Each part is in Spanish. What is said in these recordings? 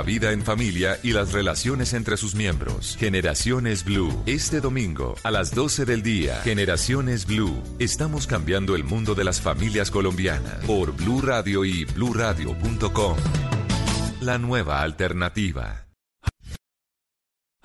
La vida en familia y las relaciones entre sus miembros. Generaciones Blue. Este domingo a las 12 del día. Generaciones Blue. Estamos cambiando el mundo de las familias colombianas por Blue Radio y bluradio.com. La nueva alternativa.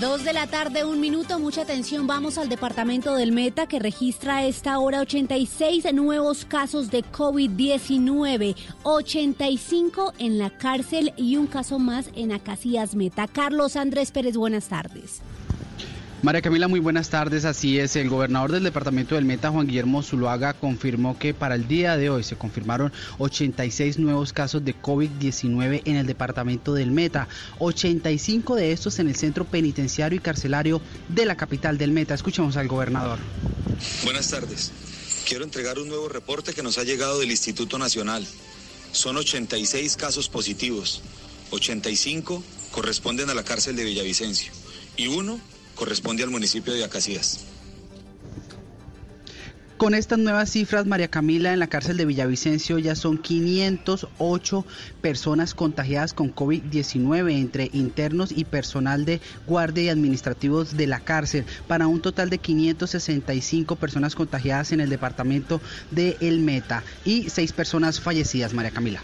Dos de la tarde, un minuto, mucha atención. Vamos al departamento del Meta que registra a esta hora 86 nuevos casos de COVID-19, 85 en la cárcel y un caso más en Acacias Meta. Carlos Andrés Pérez, buenas tardes. María Camila, muy buenas tardes. Así es, el gobernador del departamento del Meta, Juan Guillermo Zuluaga, confirmó que para el día de hoy se confirmaron 86 nuevos casos de COVID-19 en el departamento del Meta, 85 de estos en el centro penitenciario y carcelario de la capital del Meta. Escuchemos al gobernador. Buenas tardes. Quiero entregar un nuevo reporte que nos ha llegado del Instituto Nacional. Son 86 casos positivos, 85 corresponden a la cárcel de Villavicencio y uno corresponde al municipio de Acacías. Con estas nuevas cifras, María Camila, en la cárcel de Villavicencio ya son 508 personas contagiadas con COVID-19 entre internos y personal de guardia y administrativos de la cárcel, para un total de 565 personas contagiadas en el departamento de El Meta y seis personas fallecidas, María Camila.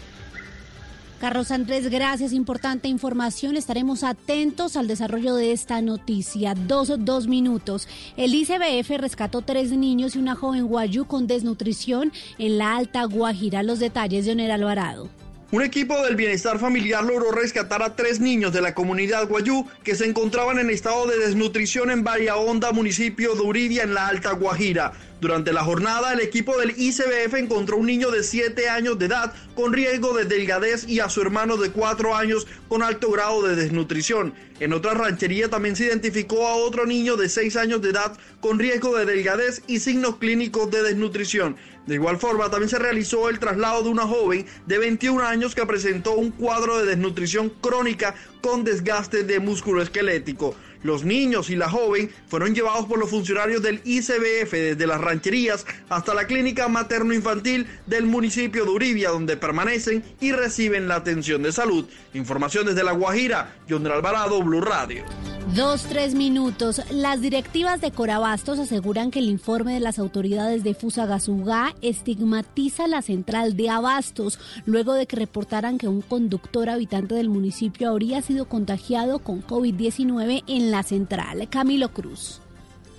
Carlos Andrés, gracias. Importante información. Estaremos atentos al desarrollo de esta noticia. Dos, dos minutos. El ICBF rescató tres niños y una joven guayú con desnutrición en la Alta Guajira. Los detalles de Oner Alvarado. Un equipo del bienestar familiar logró rescatar a tres niños de la comunidad Guayú que se encontraban en estado de desnutrición en Bahía Honda, municipio de Uridia, en la Alta Guajira. Durante la jornada, el equipo del ICBF encontró un niño de 7 años de edad con riesgo de delgadez y a su hermano de 4 años con alto grado de desnutrición. En otra ranchería también se identificó a otro niño de 6 años de edad con riesgo de delgadez y signos clínicos de desnutrición. De igual forma, también se realizó el traslado de una joven de 21 años que presentó un cuadro de desnutrición crónica con desgaste de músculo esquelético. Los niños y la joven fueron llevados por los funcionarios del ICBF desde las rancherías hasta la clínica materno-infantil del municipio de Uribia, donde permanecen y reciben la atención de salud. Información desde La Guajira, John Alvarado, Blue Radio. Dos, tres minutos. Las directivas de Corabastos aseguran que el informe de las autoridades de Fusagasugá estigmatiza la central de Abastos, luego de que reportaran que un conductor habitante del municipio habría sido contagiado con COVID-19 en la central. Camilo Cruz.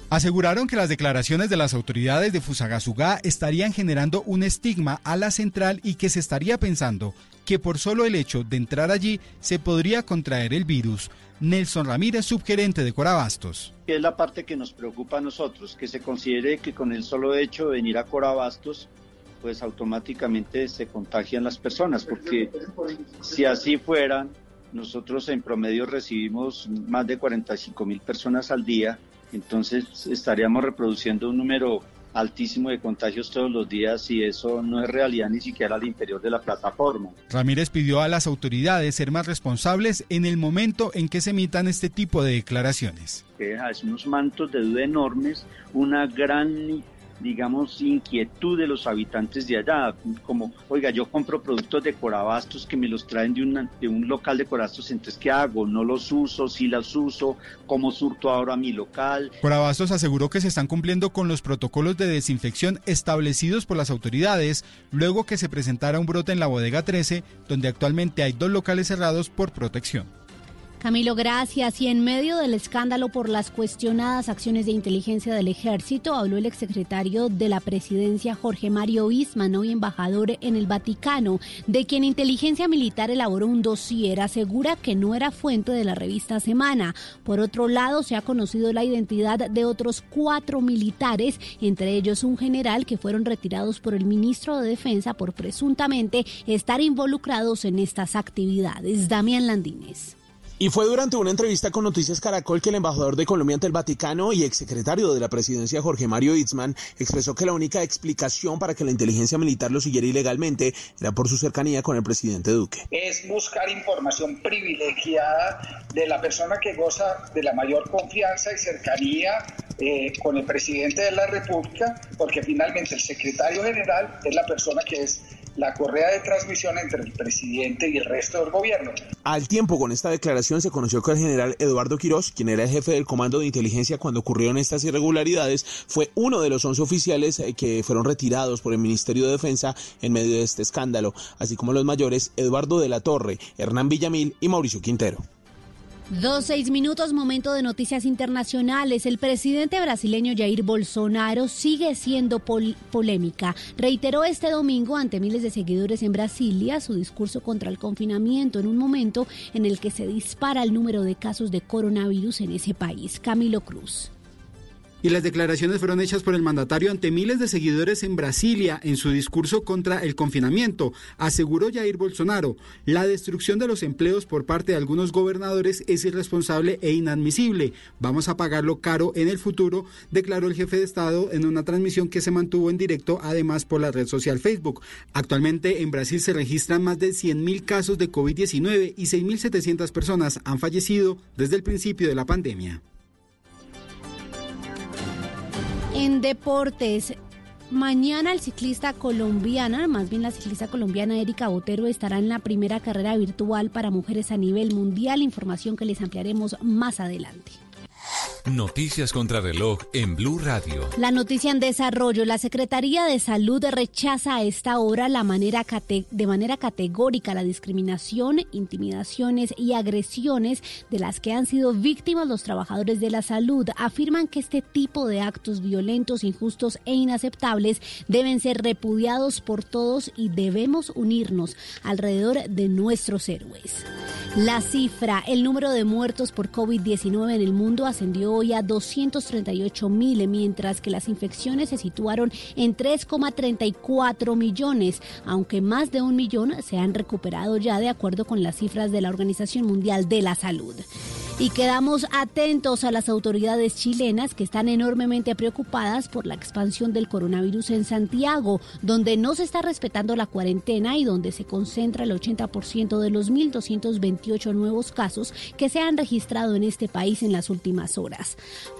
Aseguraron que las declaraciones de las autoridades de Fusagasugá estarían generando un estigma a la central y que se estaría pensando que por solo el hecho de entrar allí se podría contraer el virus. Nelson Ramírez, subgerente de Corabastos. Es la parte que nos preocupa a nosotros, que se considere que con el solo hecho de venir a Corabastos, pues automáticamente se contagian las personas, porque si así fueran, nosotros en promedio recibimos más de 45 mil personas al día, entonces estaríamos reproduciendo un número altísimo de contagios todos los días y eso no es realidad ni siquiera al interior de la plataforma. Ramírez pidió a las autoridades ser más responsables en el momento en que se emitan este tipo de declaraciones. Es unos mantos de duda enormes, una gran digamos, inquietud de los habitantes de allá, como, oiga, yo compro productos de Corabastos que me los traen de, una, de un local de Corabastos, entonces, ¿qué hago? ¿No los uso? ¿Sí los uso? ¿Cómo surto ahora mi local? Corabastos aseguró que se están cumpliendo con los protocolos de desinfección establecidos por las autoridades luego que se presentara un brote en la bodega 13, donde actualmente hay dos locales cerrados por protección. Camilo, gracias. Y en medio del escándalo por las cuestionadas acciones de inteligencia del ejército, habló el exsecretario de la presidencia Jorge Mario Isman, hoy embajador en el Vaticano, de quien inteligencia militar elaboró un dossier, asegura que no era fuente de la revista Semana. Por otro lado, se ha conocido la identidad de otros cuatro militares, entre ellos un general que fueron retirados por el ministro de Defensa por presuntamente estar involucrados en estas actividades. Damián Landines. Y fue durante una entrevista con Noticias Caracol que el embajador de Colombia ante el Vaticano y exsecretario de la presidencia Jorge Mario Itzman expresó que la única explicación para que la inteligencia militar lo siguiera ilegalmente era por su cercanía con el presidente Duque. Es buscar información privilegiada de la persona que goza de la mayor confianza y cercanía eh, con el presidente de la República, porque finalmente el secretario general es la persona que es la correa de transmisión entre el presidente y el resto del gobierno. Al tiempo con esta declaración se conoció que el general Eduardo Quirós, quien era el jefe del comando de inteligencia cuando ocurrieron estas irregularidades, fue uno de los 11 oficiales eh, que fueron retirados por el Ministerio de Defensa en medio de este escándalo, así como los mayores Eduardo de la Torre, Hernán Villamil y Mauricio Quintero. Dos, seis minutos, momento de noticias internacionales. El presidente brasileño Jair Bolsonaro sigue siendo polémica. Reiteró este domingo ante miles de seguidores en Brasilia su discurso contra el confinamiento en un momento en el que se dispara el número de casos de coronavirus en ese país. Camilo Cruz y las declaraciones fueron hechas por el mandatario ante miles de seguidores en Brasilia en su discurso contra el confinamiento. Aseguró Jair Bolsonaro, la destrucción de los empleos por parte de algunos gobernadores es irresponsable e inadmisible. Vamos a pagarlo caro en el futuro, declaró el jefe de Estado en una transmisión que se mantuvo en directo además por la red social Facebook. Actualmente en Brasil se registran más de 100.000 casos de COVID-19 y 6.700 personas han fallecido desde el principio de la pandemia. En deportes, Mañana el ciclista colombiana, más bien la ciclista colombiana Erika Botero, estará en la primera carrera virtual para mujeres a nivel mundial, información que les ampliaremos más adelante. Noticias contra reloj en Blue Radio. La noticia en desarrollo. La Secretaría de Salud rechaza a esta hora la manera de manera categórica la discriminación, intimidaciones y agresiones de las que han sido víctimas los trabajadores de la salud. Afirman que este tipo de actos violentos, injustos e inaceptables deben ser repudiados por todos y debemos unirnos alrededor de nuestros héroes. La cifra, el número de muertos por COVID-19 en el mundo ascendió hoy a 238 mil, mientras que las infecciones se situaron en 3,34 millones, aunque más de un millón se han recuperado ya de acuerdo con las cifras de la Organización Mundial de la Salud. Y quedamos atentos a las autoridades chilenas que están enormemente preocupadas por la expansión del coronavirus en Santiago, donde no se está respetando la cuarentena y donde se concentra el 80% de los 1.228 nuevos casos que se han registrado en este país en las últimas horas.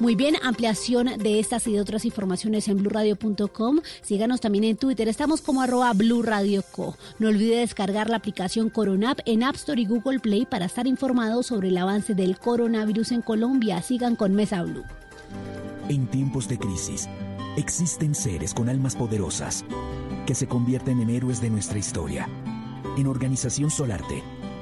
Muy bien, ampliación de estas y de otras informaciones en blurradio.com. Síganos también en Twitter, estamos como arroba blurradioco. No olvide descargar la aplicación Coronap en App Store y Google Play para estar informado sobre el avance del coronavirus en Colombia. Sigan con Mesa Blue. En tiempos de crisis, existen seres con almas poderosas que se convierten en héroes de nuestra historia. En Organización Solarte,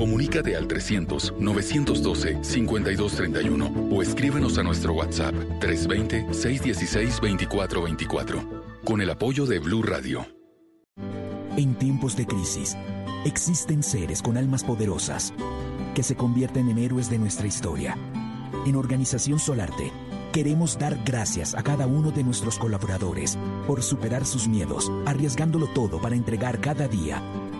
Comunícate al 300-912-5231 o escríbenos a nuestro WhatsApp 320-616-2424 con el apoyo de Blue Radio. En tiempos de crisis, existen seres con almas poderosas que se convierten en héroes de nuestra historia. En Organización Solarte, Queremos dar gracias a cada uno de nuestros colaboradores por superar sus miedos, arriesgándolo todo para entregar cada día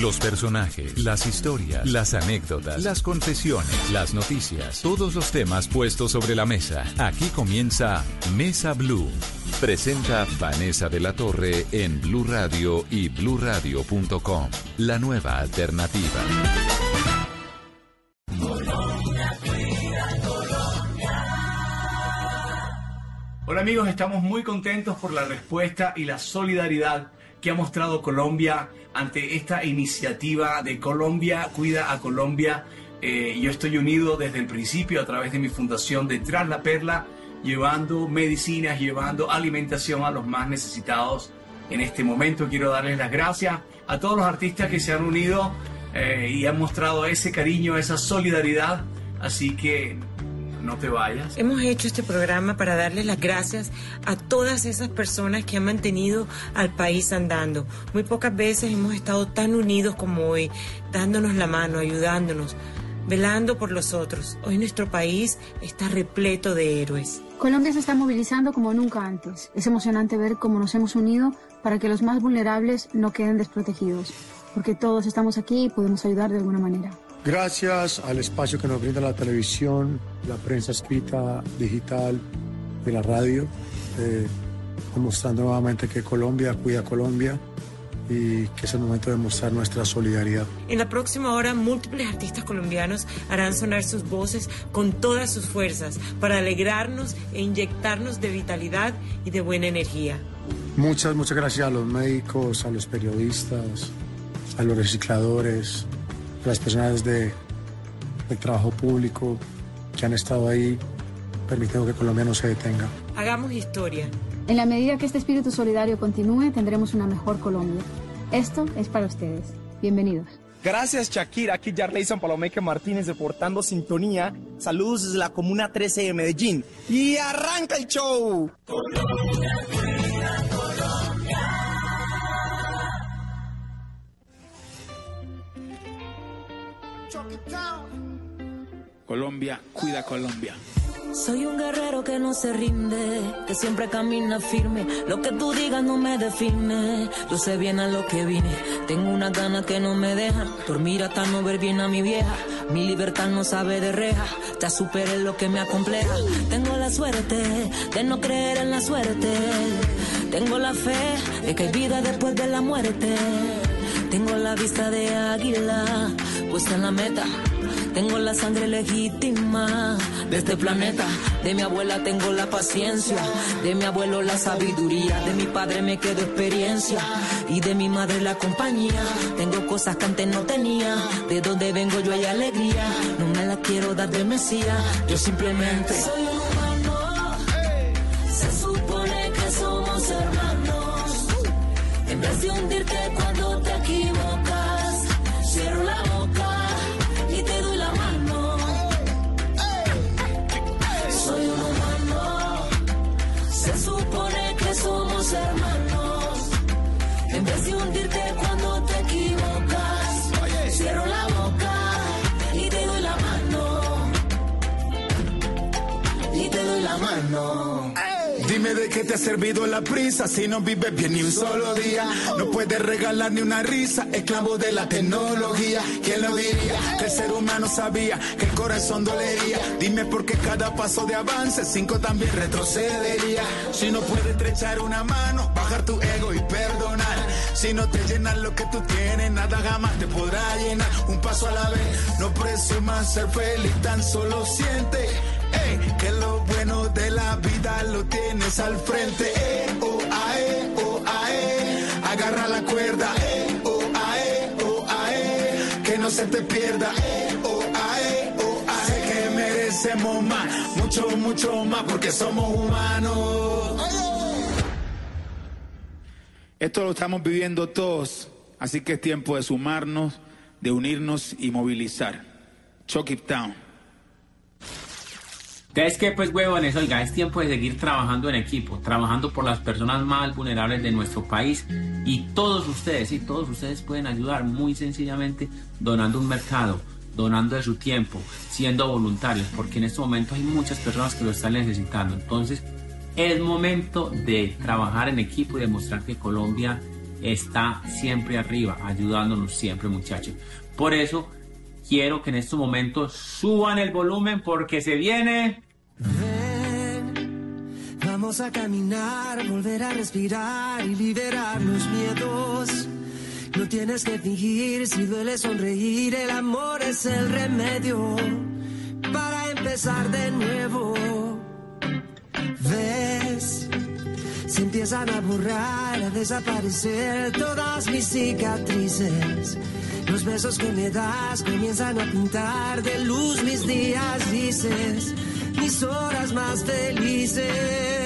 Los personajes, las historias, las anécdotas, las confesiones, las noticias, todos los temas puestos sobre la mesa. Aquí comienza Mesa Blue. Presenta Vanessa de la Torre en Blue Radio y bluradio.com. La nueva alternativa. Hola amigos, estamos muy contentos por la respuesta y la solidaridad que ha mostrado Colombia ante esta iniciativa de Colombia Cuida a Colombia. Eh, yo estoy unido desde el principio a través de mi fundación Detrás la Perla, llevando medicinas, llevando alimentación a los más necesitados. En este momento quiero darles las gracias a todos los artistas que se han unido eh, y han mostrado ese cariño, esa solidaridad. Así que no te vayas. Hemos hecho este programa para darle las gracias a todas esas personas que han mantenido al país andando. Muy pocas veces hemos estado tan unidos como hoy, dándonos la mano, ayudándonos, velando por los otros. Hoy nuestro país está repleto de héroes. Colombia se está movilizando como nunca antes. Es emocionante ver cómo nos hemos unido para que los más vulnerables no queden desprotegidos, porque todos estamos aquí y podemos ayudar de alguna manera. Gracias al espacio que nos brinda la televisión, la prensa escrita, digital, de la radio, eh, demostrando nuevamente que Colombia cuida a Colombia y que es el momento de mostrar nuestra solidaridad. En la próxima hora, múltiples artistas colombianos harán sonar sus voces con todas sus fuerzas para alegrarnos e inyectarnos de vitalidad y de buena energía. Muchas, muchas gracias a los médicos, a los periodistas, a los recicladores, las personas de, del trabajo público que han estado ahí permitiendo que Colombia no se detenga. Hagamos historia. En la medida que este espíritu solidario continúe, tendremos una mejor Colombia. Esto es para ustedes. Bienvenidos. Gracias Shakira, aquí Jarleyson Palomeque Martínez reportando sintonía. Saludos desde la Comuna 13 de Medellín. Y arranca el show. Colombia, Colombia, cuida Colombia. Soy un guerrero que no se rinde, que siempre camina firme. Lo que tú digas no me define. Yo sé bien a lo que vine. Tengo una gana que no me dejan dormir hasta no ver bien a mi vieja. Mi libertad no sabe de reja. Ya superé lo que me acompleja. Tengo la suerte de no creer en la suerte. Tengo la fe de que hay vida después de la muerte. Tengo la vista de águila puesta en la meta tengo la sangre legítima de este planeta. De mi abuela tengo la paciencia. De mi abuelo la sabiduría. De mi padre me quedo experiencia. Y de mi madre la compañía. Tengo cosas que antes no tenía. De donde vengo yo hay alegría. No me la quiero dar de mesía. Yo simplemente soy un humano. Se supone que somos hermanos. En vez de hundirte cuando te ha servido la prisa si no vives bien ni un solo día. No puedes regalar ni una risa, esclavo de la tecnología. ¿Quién lo diría? Que el ser humano sabía que el corazón dolería. Dime por qué cada paso de avance, cinco también retrocedería. Si no puedes estrechar una mano, bajar tu ego y perdonar. Si no te llenas lo que tú tienes, nada jamás te podrá llenar. Un paso a la vez, no presumas ser feliz, tan solo siente. Ey, que lo lo tienes al frente. Eh, oh, ae, oh, ae. Agarra la cuerda. Eh, oh, ae, oh, ae. Que no se te pierda. Eh, oh, ae, oh, ae. Sé que merecemos más, mucho, mucho más, porque somos humanos. Esto lo estamos viviendo todos, así que es tiempo de sumarnos, de unirnos y movilizar. Chuck it down. Entonces, que pues, huevones, oiga, es tiempo de seguir trabajando en equipo, trabajando por las personas más vulnerables de nuestro país y todos ustedes, sí, todos ustedes pueden ayudar muy sencillamente donando un mercado, donando de su tiempo, siendo voluntarios, porque en este momento hay muchas personas que lo están necesitando. Entonces, es momento de trabajar en equipo y demostrar que Colombia está siempre arriba, ayudándonos siempre, muchachos. Por eso, quiero que en estos momentos suban el volumen porque se viene. Ven, vamos a caminar, volver a respirar y liberar los miedos. No tienes que fingir, si duele sonreír, el amor es el remedio para empezar de nuevo. Ves, se empiezan a borrar, a desaparecer todas mis cicatrices. Los besos que me das comienzan a pintar de luz mis días dices, mis horas más felices.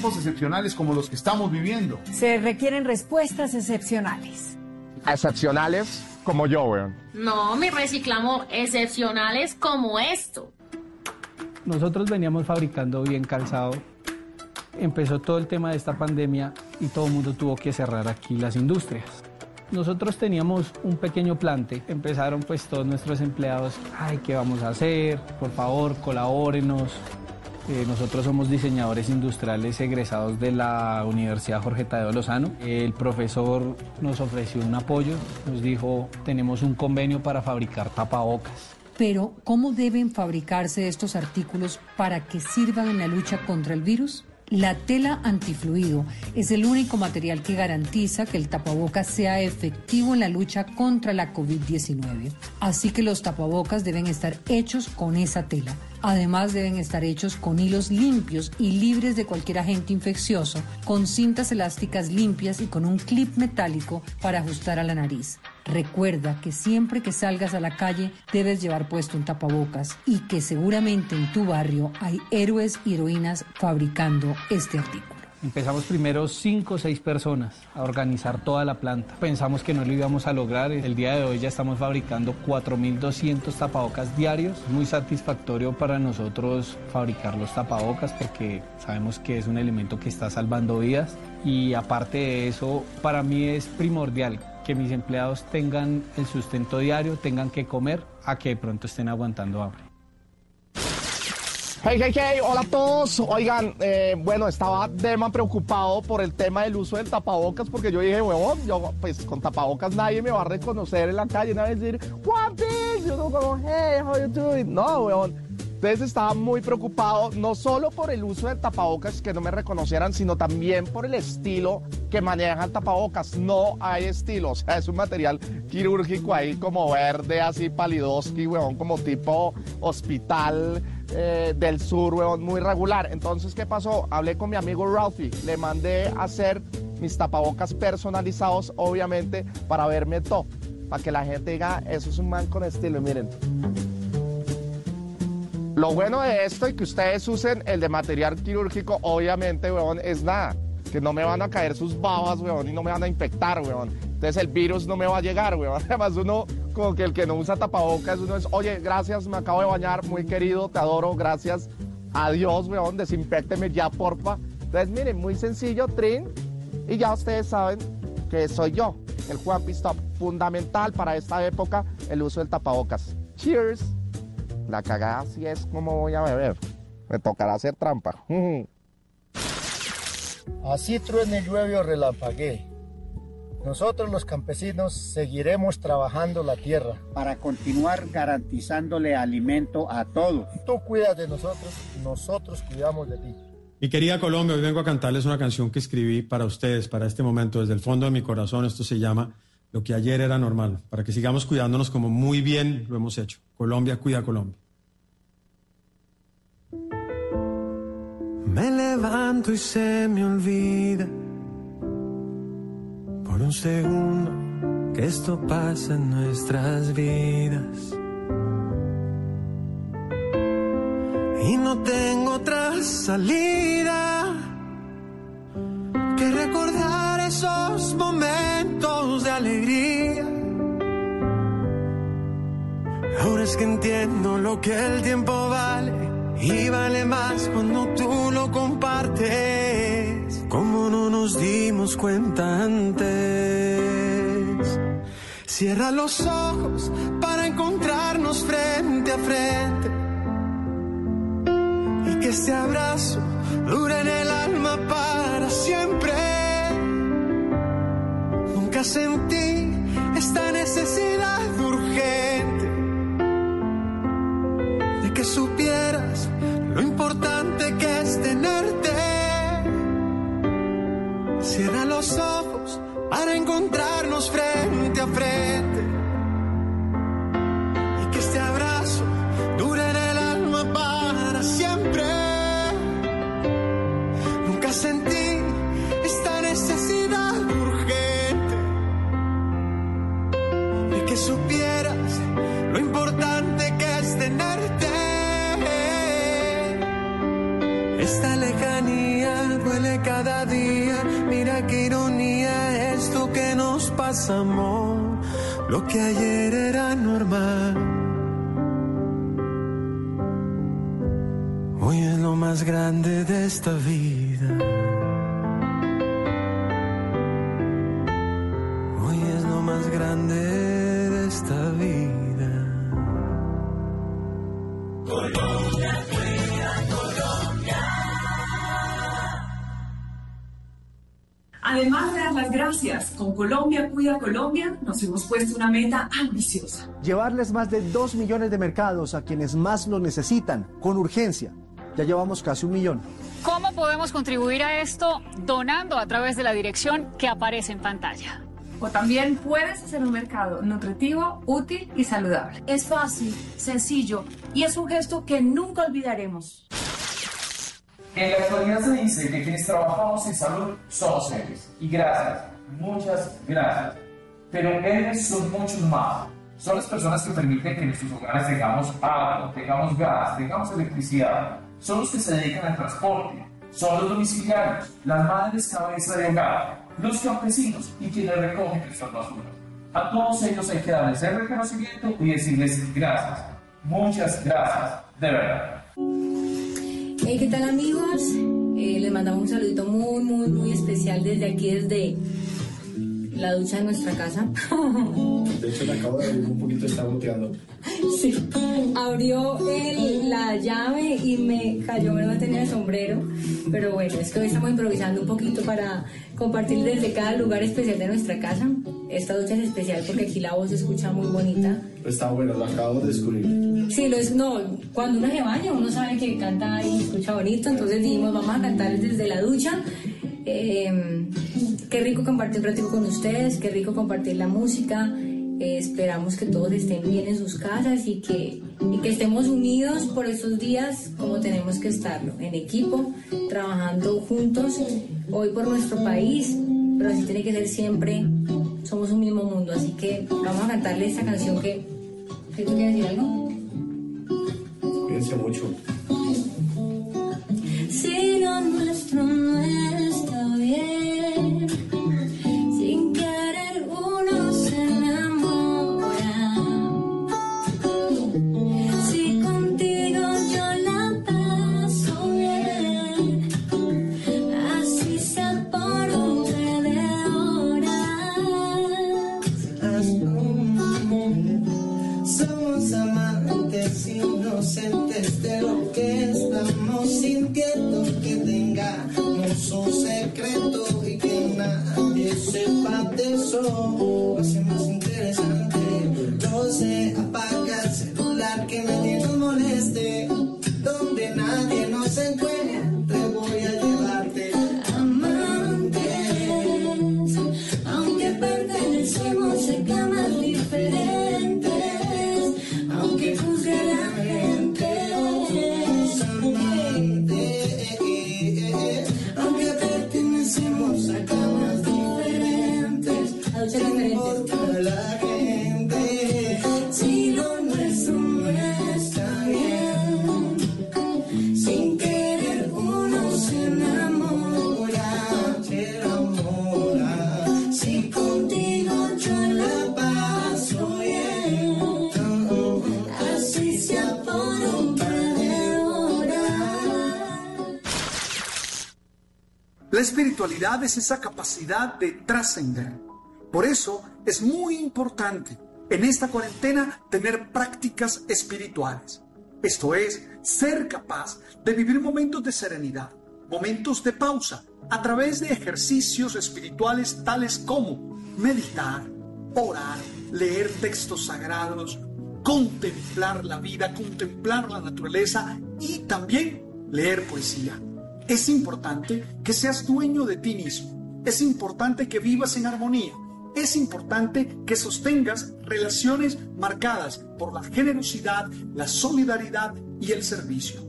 Tiempos excepcionales como los que estamos viviendo. Se requieren respuestas excepcionales. Excepcionales como yo, weón. No, mi reciclamo excepcionales como esto. Nosotros veníamos fabricando bien calzado. Empezó todo el tema de esta pandemia y todo el mundo tuvo que cerrar aquí las industrias. Nosotros teníamos un pequeño plante. Empezaron pues todos nuestros empleados, ay, ¿qué vamos a hacer? Por favor, colabórenos. Eh, nosotros somos diseñadores industriales egresados de la Universidad Jorge Tadeo Lozano. El profesor nos ofreció un apoyo, nos dijo, tenemos un convenio para fabricar tapabocas. Pero, ¿cómo deben fabricarse estos artículos para que sirvan en la lucha contra el virus? La tela antifluido es el único material que garantiza que el tapabocas sea efectivo en la lucha contra la COVID-19. Así que los tapabocas deben estar hechos con esa tela. Además deben estar hechos con hilos limpios y libres de cualquier agente infeccioso, con cintas elásticas limpias y con un clip metálico para ajustar a la nariz. Recuerda que siempre que salgas a la calle debes llevar puesto un tapabocas y que seguramente en tu barrio hay héroes y heroínas fabricando este artículo. Empezamos primero cinco o seis personas a organizar toda la planta. Pensamos que no lo íbamos a lograr. El día de hoy ya estamos fabricando 4.200 tapabocas diarios. Muy satisfactorio para nosotros fabricar los tapabocas porque sabemos que es un elemento que está salvando vidas. Y aparte de eso, para mí es primordial que mis empleados tengan el sustento diario, tengan que comer, a que de pronto estén aguantando hambre. Hey, hey, hey, hola a todos. Oigan, eh, bueno, estaba Derman preocupado por el tema del uso del tapabocas porque yo dije, huevón, yo pues con tapabocas nadie me va a reconocer en la calle, nadie va a decir, Juan yo no como, hey, how you doing? No, huevón. Entonces estaba muy preocupado, no solo por el uso del tapabocas, que no me reconocieran, sino también por el estilo que maneja el tapabocas. No hay estilo, o sea, es un material quirúrgico ahí como verde, así palidoski, huevón, como tipo hospital eh, del sur, weón, muy regular. Entonces, ¿qué pasó? Hablé con mi amigo Ralphie, le mandé a hacer mis tapabocas personalizados, obviamente, para verme todo. Para que la gente diga, eso es un man con estilo, miren. Lo bueno de esto y que ustedes usen el de material quirúrgico, obviamente, weón, es nada. Que no me van a caer sus babas, weón, y no me van a infectar, weón. Entonces el virus no me va a llegar, weón. Además, uno, como que el que no usa tapabocas, uno es, oye, gracias, me acabo de bañar, muy querido, te adoro, gracias. Adiós, weón, desinfecteme ya, porfa. Entonces, miren, muy sencillo, Trin. Y ya ustedes saben que soy yo, el Juan Pistop. Fundamental para esta época el uso del tapabocas. Cheers. La cagada sí es como voy a beber. Me tocará hacer trampa. Así truene, llueve o relampaguee. Nosotros los campesinos seguiremos trabajando la tierra. Para continuar garantizándole alimento a todos. Tú cuidas de nosotros, nosotros cuidamos de ti. Mi querida Colombia, hoy vengo a cantarles una canción que escribí para ustedes, para este momento, desde el fondo de mi corazón. Esto se llama Lo que ayer era normal, para que sigamos cuidándonos como muy bien lo hemos hecho. Colombia cuida a Colombia. Me levanto y se me olvida por un segundo que esto pasa en nuestras vidas. Y no tengo otra salida que recordar esos momentos de alegría. Ahora es que entiendo lo que el tiempo vale y vale más cuando tú lo compartes. Como no nos dimos cuenta antes. Cierra los ojos para encontrarnos frente a frente. Y que este abrazo dure en el alma para siempre. Nunca sentí esta necesidad urgente de que supieras lo importante que es tenerte. Cierra los ojos para encontrarnos frente a frente. Amor. Lo que ayer era normal. Hoy es lo más grande de esta vida. Con Colombia Cuida Colombia nos hemos puesto una meta ambiciosa. Llevarles más de 2 millones de mercados a quienes más lo necesitan, con urgencia. Ya llevamos casi un millón. ¿Cómo podemos contribuir a esto? Donando a través de la dirección que aparece en pantalla. O también puedes hacer un mercado nutritivo, útil y saludable. Es fácil, sencillo y es un gesto que nunca olvidaremos. En la actualidad se dice que quienes trabajamos en salud somos héroes. Y gracias, muchas gracias. Pero héroes son muchos más. Son las personas que permiten que en nuestros hogares tengamos agua, tengamos gas, tengamos electricidad. Son los que se dedican al transporte. Son los domiciliarios, las madres cabeza de hogar, los campesinos y quienes recogen nuestras basuras. A todos ellos hay que darles el reconocimiento y decirles gracias. Muchas gracias, de verdad. Hey, ¿qué tal amigos? Eh, les mandamos un saludito muy, muy, muy especial desde aquí, desde la ducha de nuestra casa. De hecho, le acabo de abrir un poquito, está goteando. Sí. Abrió el- la llave y me cayó, me no tenía el sombrero. Pero bueno, es que hoy estamos improvisando un poquito para compartir desde cada lugar especial de nuestra casa. Esta ducha es especial porque aquí la voz se escucha muy bonita. Está bueno, lo acabo de descubrir. Sí, lo es, no, cuando uno se baña uno sabe que canta y escucha bonito, entonces dijimos vamos a cantar desde la ducha. Eh, qué rico compartir un ratito con ustedes, qué rico compartir la música Eh, esperamos que todos estén bien en sus casas y que, y que estemos unidos por esos días como tenemos que estarlo, en equipo, trabajando juntos, hoy por nuestro país, pero así tiene que ser siempre, somos un mismo mundo, así que vamos a cantarle esta canción que, ¿que ¿tú quieres decir algo? Cuídense mucho. Si lo nuestro La espiritualidad es esa capacidad de trascender. Por eso es muy importante en esta cuarentena tener prácticas espirituales. Esto es, ser capaz de vivir momentos de serenidad, momentos de pausa, a través de ejercicios espirituales tales como meditar, orar, leer textos sagrados, contemplar la vida, contemplar la naturaleza y también leer poesía. Es importante que seas dueño de ti mismo. Es importante que vivas en armonía. Es importante que sostengas relaciones marcadas por la generosidad, la solidaridad y el servicio.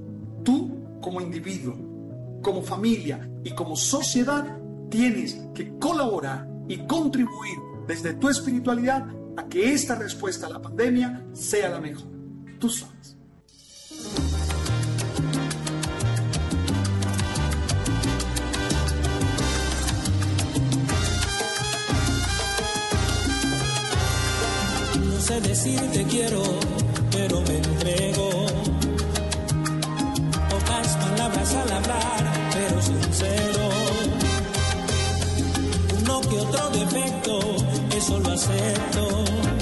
Tú, como individuo, como familia y como sociedad, tienes que colaborar y contribuir desde tu espiritualidad a que esta respuesta a la pandemia sea la mejor. Tú sabes. Sé decir te quiero, pero me entrego. Pocas palabras al hablar, pero sincero. Uno que otro defecto, eso lo acepto.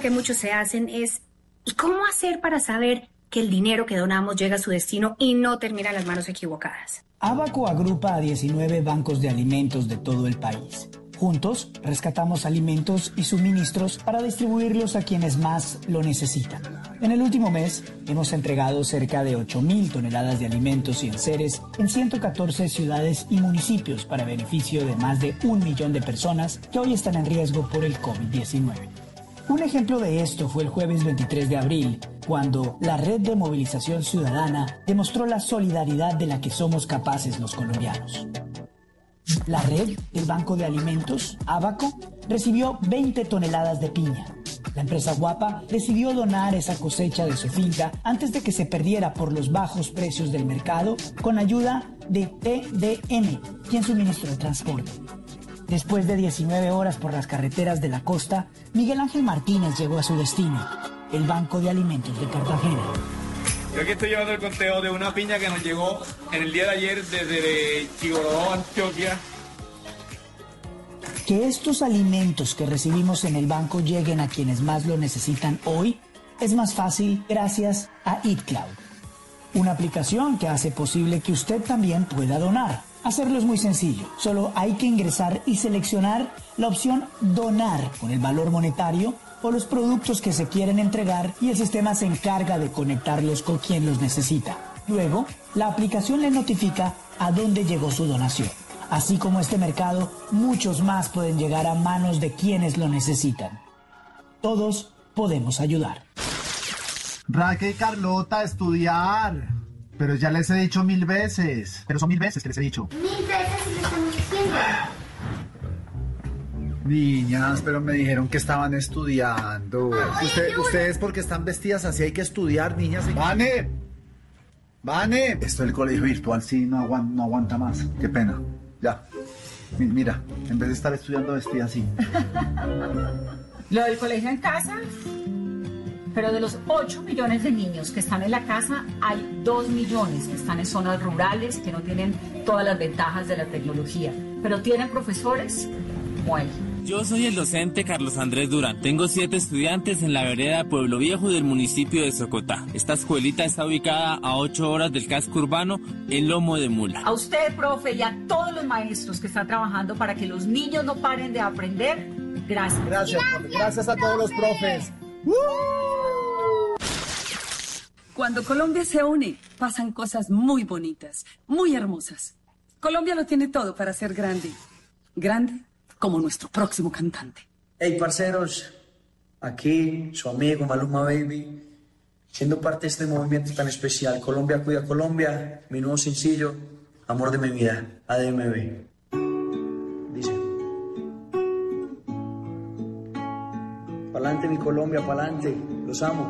Que muchos se hacen es, ¿y cómo hacer para saber que el dinero que donamos llega a su destino y no termina en las manos equivocadas. Abaco agrupa a 19 bancos de alimentos de todo el país. Juntos rescatamos alimentos y suministros para distribuirlos a quienes más lo necesitan. En el último mes hemos entregado cerca de 8.000 toneladas de alimentos y enseres en 114 ciudades y municipios para beneficio de más de un millón de personas que hoy están en riesgo por el COVID-19. Un ejemplo de esto fue el jueves 23 de abril, cuando la red de movilización ciudadana demostró la solidaridad de la que somos capaces los colombianos. La red del Banco de Alimentos, Abaco, recibió 20 toneladas de piña. La empresa Guapa decidió donar esa cosecha de su finca antes de que se perdiera por los bajos precios del mercado con ayuda de TDM, quien suministró el transporte. Después de 19 horas por las carreteras de la costa, Miguel Ángel Martínez llegó a su destino, el Banco de Alimentos de Cartagena. Yo aquí estoy llevando el conteo de una piña que nos llegó en el día de ayer desde Chigorodó, Antioquia. Que estos alimentos que recibimos en el banco lleguen a quienes más lo necesitan hoy es más fácil gracias a EatCloud, una aplicación que hace posible que usted también pueda donar. Hacerlo es muy sencillo, solo hay que ingresar y seleccionar la opción Donar con el valor monetario o los productos que se quieren entregar y el sistema se encarga de conectarlos con quien los necesita. Luego, la aplicación le notifica a dónde llegó su donación. Así como este mercado, muchos más pueden llegar a manos de quienes lo necesitan. Todos podemos ayudar. Raquel Carlota, estudiar. Pero ya les he dicho mil veces. Pero son mil veces que les he dicho. Mil veces y lo estamos diciendo. Niñas, pero me dijeron que estaban estudiando. Usted- ustedes porque están vestidas así hay que estudiar, niñas. ¡Vane! ¡Vane! Esto del colegio virtual sí no aguanta, no aguanta más. Qué pena. Ya. Mi- Mira, en vez de estar estudiando vestida así. Lo del colegio en casa, pero de los 8 millones de niños que están en la casa, hay 2 millones que están en zonas rurales que no tienen todas las ventajas de la tecnología, pero tienen profesores como él. Yo soy el docente Carlos Andrés Durán. Tengo siete estudiantes en la vereda Pueblo Viejo del municipio de Socotá. Esta escuelita está ubicada a 8 horas del casco urbano en Lomo de Mula. A usted, profe, y a todos los maestros que están trabajando para que los niños no paren de aprender, gracias. Gracias, profe. Gracias a todos los profes. Cuando Colombia se une, pasan cosas muy bonitas, muy hermosas. Colombia lo tiene todo para ser grande. Grande como nuestro próximo cantante. Hey, parceros, aquí su amigo Maluma Baby, siendo parte de este movimiento tan especial. Colombia cuida Colombia, mi nuevo sencillo, Amor de mi vida, ADMB. Pa'lante mi Colombia, pa'lante, los amo.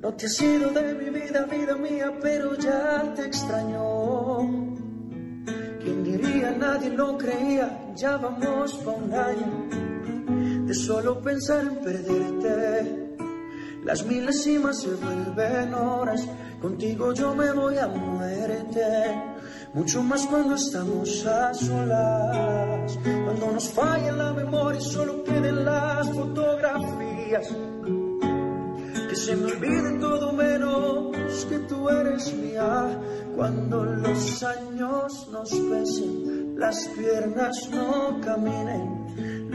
No te has ido de mi vida, vida mía, pero ya te extraño. ¿Quién diría? Nadie lo creía, ya vamos pa' un año de solo pensar en perderte. Las milésimas se vuelven horas, contigo yo me voy a muerte. Mucho más cuando estamos a solas, cuando nos falla la memoria y solo queden las fotografías. Que se me olvide todo menos que tú eres mía. Cuando los años nos pesen, las piernas no caminen,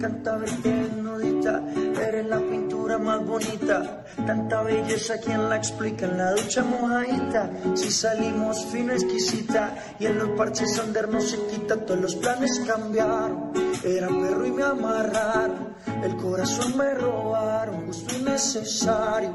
Encanta verte nudita, eres la pintura más bonita. Tanta belleza, quien la explica en la ducha mojadita? Si salimos fino, exquisita, y en los parches under no se quita, todos los planes cambiaron. Era perro y me amarraron, el corazón me robaron, justo y necesario.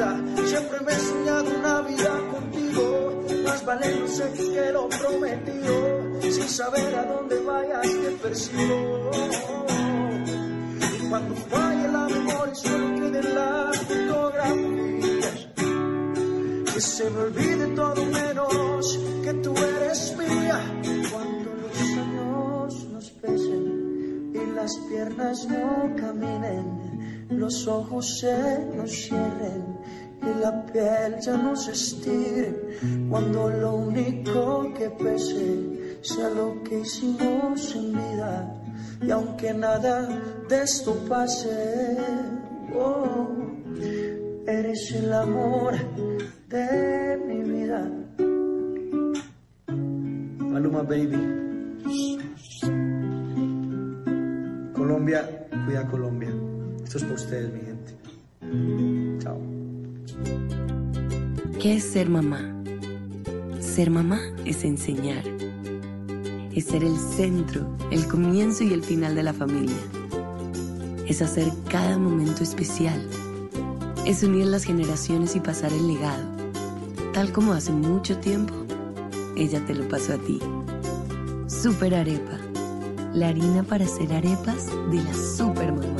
Siempre me he soñado una vida contigo, más vale que lo prometido, sin saber a dónde vayas te persigo. Y cuando falle la memoria solo queden las fotografías, que se me olvide todo menos que tú eres mía. Cuando los años nos pesen y las piernas no caminen, los ojos se nos cierren y la piel ya no se. Cuando lo único que pese sea lo que hicimos en vida. Y aunque nada de esto pase, oh, eres el amor de mi vida. Maluma Baby. Colombia, cuida Colombia. Esto es por ustedes, mi gente. Chao. ¿Qué es ser mamá? Ser mamá es enseñar. Es ser el centro, el comienzo y el final de la familia. Es hacer cada momento especial. Es unir las generaciones y pasar el legado. Tal como hace mucho tiempo, ella te lo pasó a ti. Super Arepa. La harina para hacer arepas de las super mamás.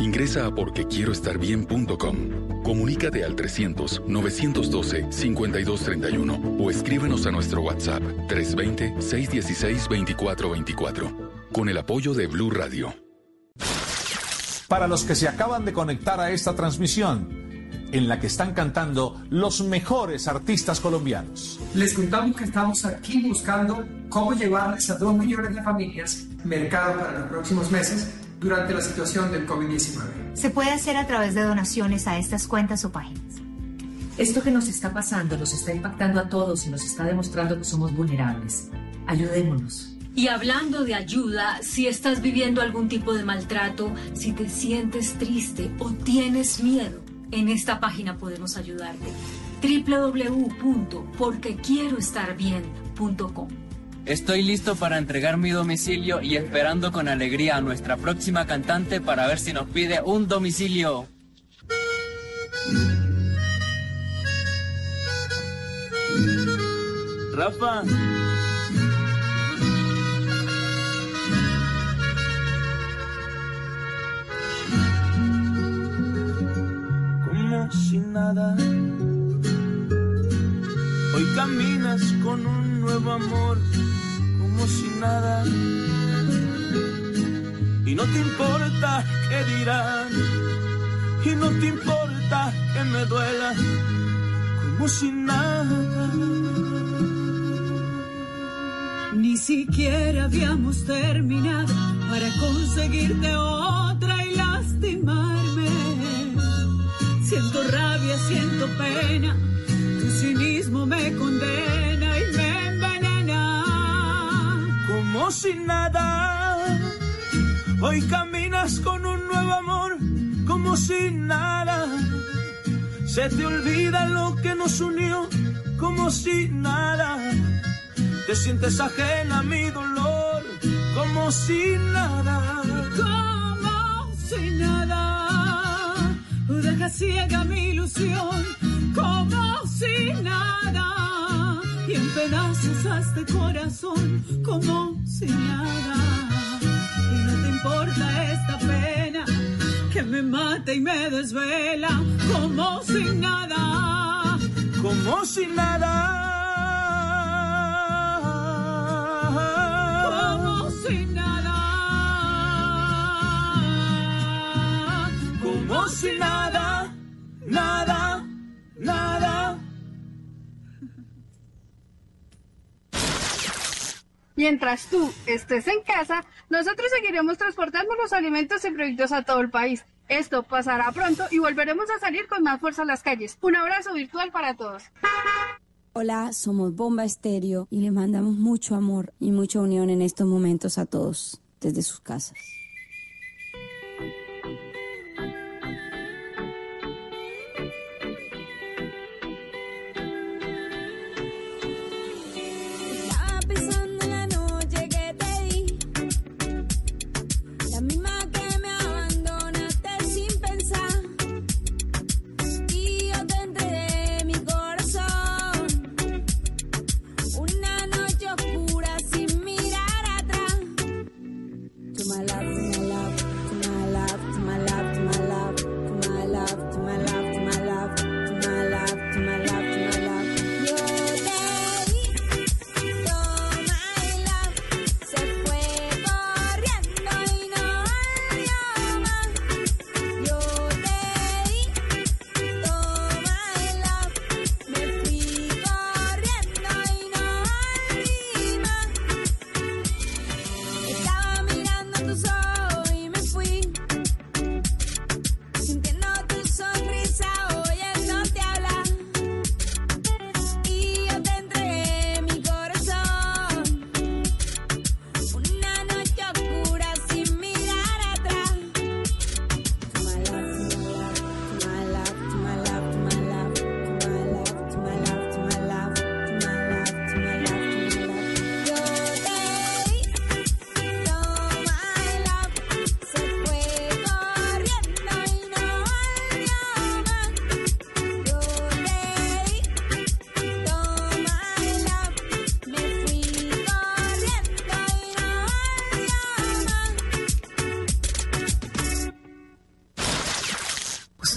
Ingresa a porquequieroestarbien.com. Comunícate al 300-912-5231 o escríbenos a nuestro WhatsApp 320-616-2424 con el apoyo de Blue Radio. Para los que se acaban de conectar a esta transmisión, en la que están cantando los mejores artistas colombianos. Les contamos que estamos aquí buscando cómo llevarles a dos millones de familias mercado para los próximos meses durante la situación del COVID-19. Se puede hacer a través de donaciones a estas cuentas o páginas. Esto que nos está pasando nos está impactando a todos y nos está demostrando que somos vulnerables. Ayudémonos. Y hablando de ayuda, si estás viviendo algún tipo de maltrato, si te sientes triste o tienes miedo, en esta página podemos ayudarte. www.porquequieroestarbien.com Estoy listo para entregar mi domicilio y esperando con alegría a nuestra próxima cantante para ver si nos pide un domicilio. Rafa. Como si nada. Hoy caminas con un nuevo amor, como si nada. Y no te importa qué dirán, y no te importa que me duela, como si nada. Ni siquiera habíamos terminado para conseguirte otra y lastimarme. Siento rabia, siento pena, tu cinismo me condena Como si nada, hoy caminas con un nuevo amor, como si nada. Se te olvida lo que nos unió, como si nada. Te sientes ajena a mi dolor, como si nada. Como si nada, deja ciega mi ilusión, como si nada. Y en pedazos a este corazón, como si nada. Y no te importa esta pena que me mata y me desvela, como si nada. Como si nada. Como si nada. Mientras tú estés en casa, nosotros seguiremos transportando los alimentos y productos a todo el país. Esto pasará pronto y volveremos a salir con más fuerza a las calles. Un abrazo virtual para todos. Hola, somos Bomba Estéreo y les mandamos mucho amor y mucha unión en estos momentos a todos desde sus casas.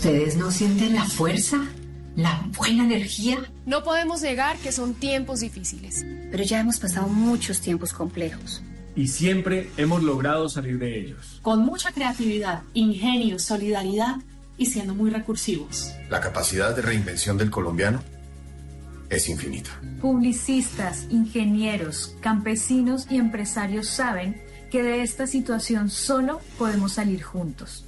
¿Ustedes no sienten la fuerza? ¿La buena energía? No podemos negar que son tiempos difíciles. Pero ya hemos pasado muchos tiempos complejos. Y siempre hemos logrado salir de ellos. Con mucha creatividad, ingenio, solidaridad y siendo muy recursivos. La capacidad de reinvención del colombiano es infinita. Publicistas, ingenieros, campesinos y empresarios saben que de esta situación solo podemos salir juntos.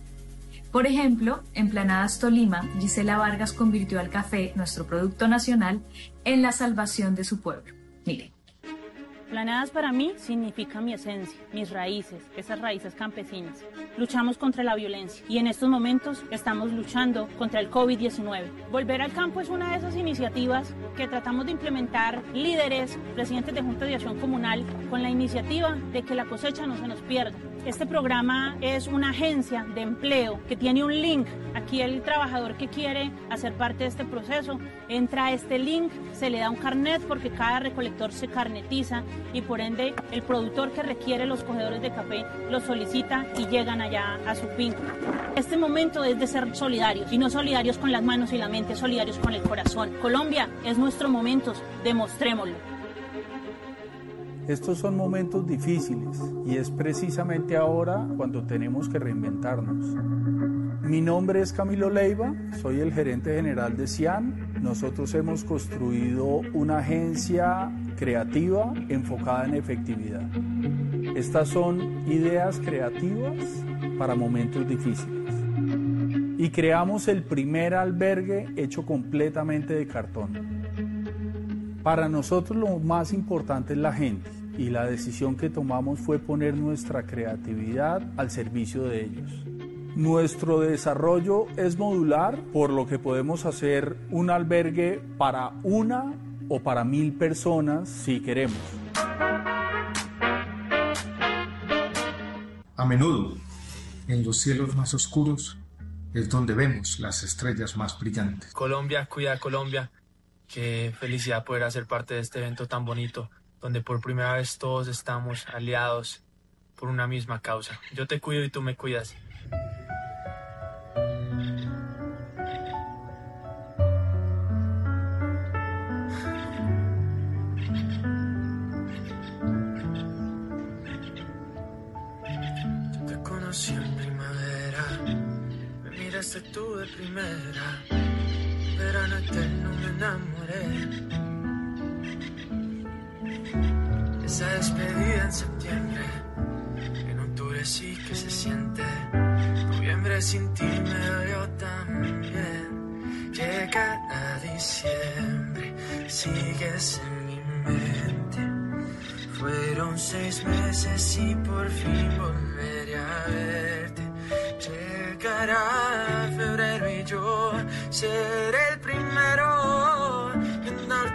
Por ejemplo, en Planadas Tolima, Gisela Vargas convirtió al café, nuestro producto nacional, en la salvación de su pueblo. Mire. Planadas para mí significa mi esencia, mis raíces, esas raíces campesinas. Luchamos contra la violencia y en estos momentos estamos luchando contra el COVID-19. Volver al campo es una de esas iniciativas que tratamos de implementar líderes, presidentes de juntas de acción comunal, con la iniciativa de que la cosecha no se nos pierda. Este programa es una agencia de empleo que tiene un link. Aquí el trabajador que quiere hacer parte de este proceso entra a este link, se le da un carnet porque cada recolector se carnetiza y por ende el productor que requiere los cogedores de café los solicita y llegan allá a su finca. Este momento es de ser solidarios y no solidarios con las manos y la mente, solidarios con el corazón. Colombia es nuestro momento, demostrémoslo. Estos son momentos difíciles y es precisamente ahora cuando tenemos que reinventarnos. Mi nombre es Camilo Leiva, soy el gerente general de CIAN. Nosotros hemos construido una agencia creativa enfocada en efectividad. Estas son ideas creativas para momentos difíciles. Y creamos el primer albergue hecho completamente de cartón. Para nosotros lo más importante es la gente y la decisión que tomamos fue poner nuestra creatividad al servicio de ellos. Nuestro desarrollo es modular, por lo que podemos hacer un albergue para una o para mil personas si queremos. A menudo, en los cielos más oscuros, es donde vemos las estrellas más brillantes. Colombia, cuida Colombia. Qué felicidad poder hacer parte de este evento tan bonito, donde por primera vez todos estamos aliados por una misma causa. Yo te cuido y tú me cuidas. Yo te conocí en primavera, me miraste tú de primera, verano eterno me enamoré. Esa despedida en septiembre. En octubre sí que se siente. Noviembre sin ti me dolió también. Llega a diciembre, sigues en mi mente. Fueron seis meses y por fin volveré a verte. Llegará febrero y yo seré el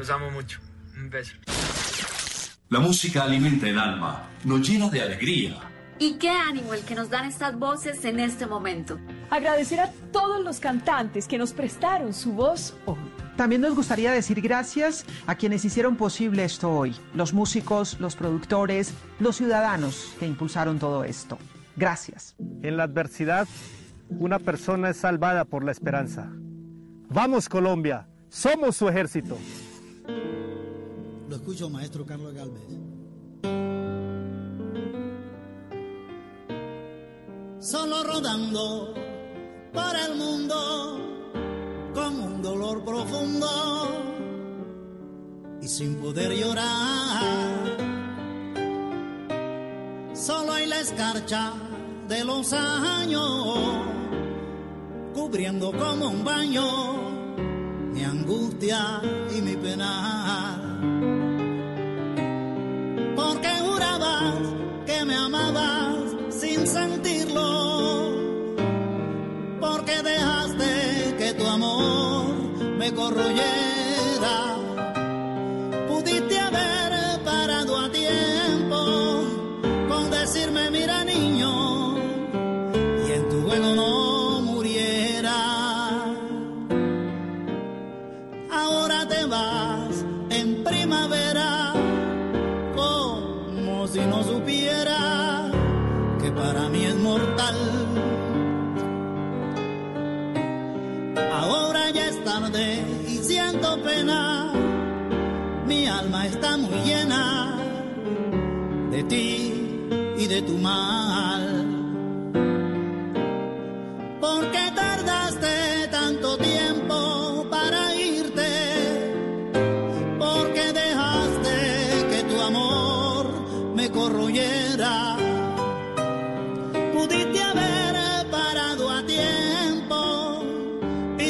Los amo mucho. Un beso. La música alimenta el alma, nos llena de alegría. Y qué ánimo el que nos dan estas voces en este momento. Agradecer a todos los cantantes que nos prestaron su voz hoy. También nos gustaría decir gracias a quienes hicieron posible esto hoy, los músicos, los productores, los ciudadanos que impulsaron todo esto. Gracias. En la adversidad, una persona es salvada por la esperanza. Vamos Colombia, somos su ejército. Lo escucho, maestro Carlos Galvez. Solo rodando por el mundo con un dolor profundo y sin poder llorar. Solo hay la escarcha de los años cubriendo como un baño mi angustia y mi pena. Que me amabas sin sentirlo. Porque dejaste que tu amor me corroyera. Y siento pena, mi alma está muy llena de ti y de tu mal.